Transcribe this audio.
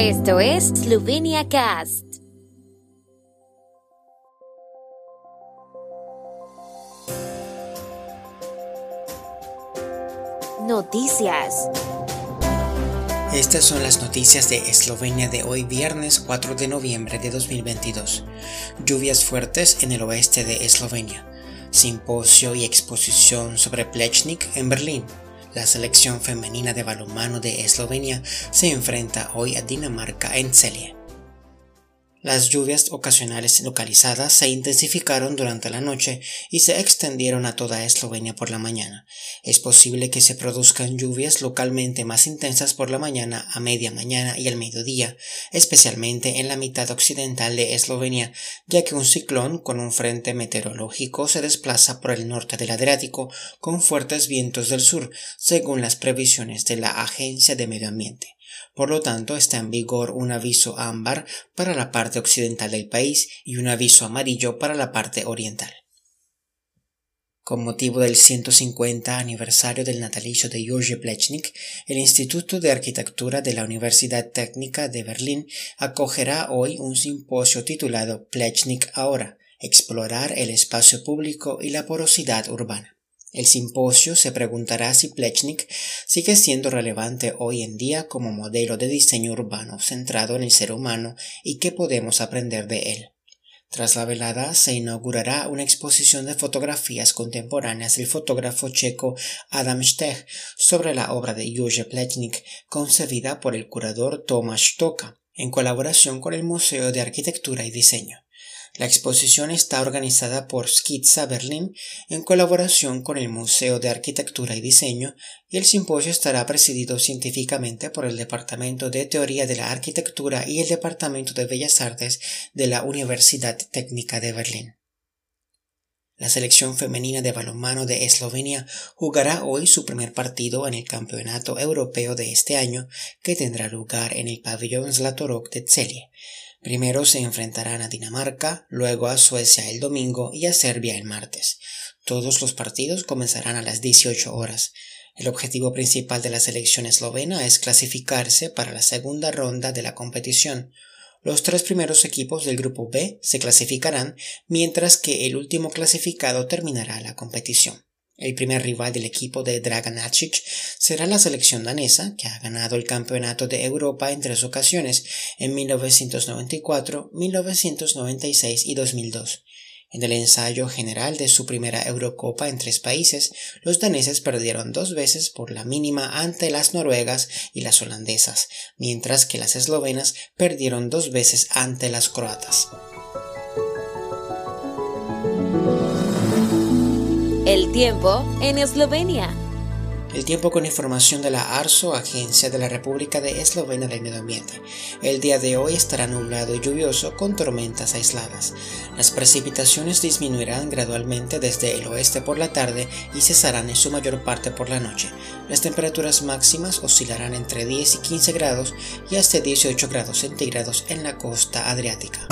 Esto es Slovenia Cast. Noticias. Estas son las noticias de Eslovenia de hoy viernes 4 de noviembre de 2022. Lluvias fuertes en el oeste de Eslovenia. Simposio y exposición sobre Plechnik en Berlín. La selección femenina de balonmano de Eslovenia se enfrenta hoy a Dinamarca en Celje. Las lluvias ocasionales localizadas se intensificaron durante la noche y se extendieron a toda Eslovenia por la mañana. Es posible que se produzcan lluvias localmente más intensas por la mañana, a media mañana y al mediodía, especialmente en la mitad occidental de Eslovenia, ya que un ciclón con un frente meteorológico se desplaza por el norte del Adriático con fuertes vientos del sur, según las previsiones de la Agencia de Medio Ambiente. Por lo tanto, está en vigor un aviso ámbar para la parte occidental del país y un aviso amarillo para la parte oriental. Con motivo del 150 aniversario del natalicio de Jože Plechnik, el Instituto de Arquitectura de la Universidad Técnica de Berlín acogerá hoy un simposio titulado Plechnik ahora, explorar el espacio público y la porosidad urbana. El simposio se preguntará si Plechnik sigue siendo relevante hoy en día como modelo de diseño urbano centrado en el ser humano y qué podemos aprender de él. Tras la velada se inaugurará una exposición de fotografías contemporáneas del fotógrafo checo Adam Stech sobre la obra de Jože Plechnik concebida por el curador Tomasz Toka en colaboración con el Museo de Arquitectura y Diseño. La exposición está organizada por Skizza Berlin en colaboración con el Museo de Arquitectura y Diseño y el simposio estará presidido científicamente por el Departamento de Teoría de la Arquitectura y el Departamento de Bellas Artes de la Universidad Técnica de Berlín. La selección femenina de balonmano de Eslovenia jugará hoy su primer partido en el Campeonato Europeo de este año, que tendrá lugar en el pabellón Zlatorog de Celje. Primero se enfrentarán a Dinamarca, luego a Suecia el domingo y a Serbia el martes. Todos los partidos comenzarán a las 18 horas. El objetivo principal de la selección eslovena es clasificarse para la segunda ronda de la competición. Los tres primeros equipos del grupo B se clasificarán, mientras que el último clasificado terminará la competición. El primer rival del equipo de Dragan será la selección danesa, que ha ganado el Campeonato de Europa en tres ocasiones, en 1994, 1996 y 2002. En el ensayo general de su primera Eurocopa en tres países, los daneses perdieron dos veces por la mínima ante las noruegas y las holandesas, mientras que las eslovenas perdieron dos veces ante las croatas. El tiempo en Eslovenia. El tiempo con información de la ARSO, Agencia de la República de Eslovenia del Medio Ambiente. El día de hoy estará nublado y lluvioso con tormentas aisladas. Las precipitaciones disminuirán gradualmente desde el oeste por la tarde y cesarán en su mayor parte por la noche. Las temperaturas máximas oscilarán entre 10 y 15 grados y hasta 18 grados centígrados en la costa adriática.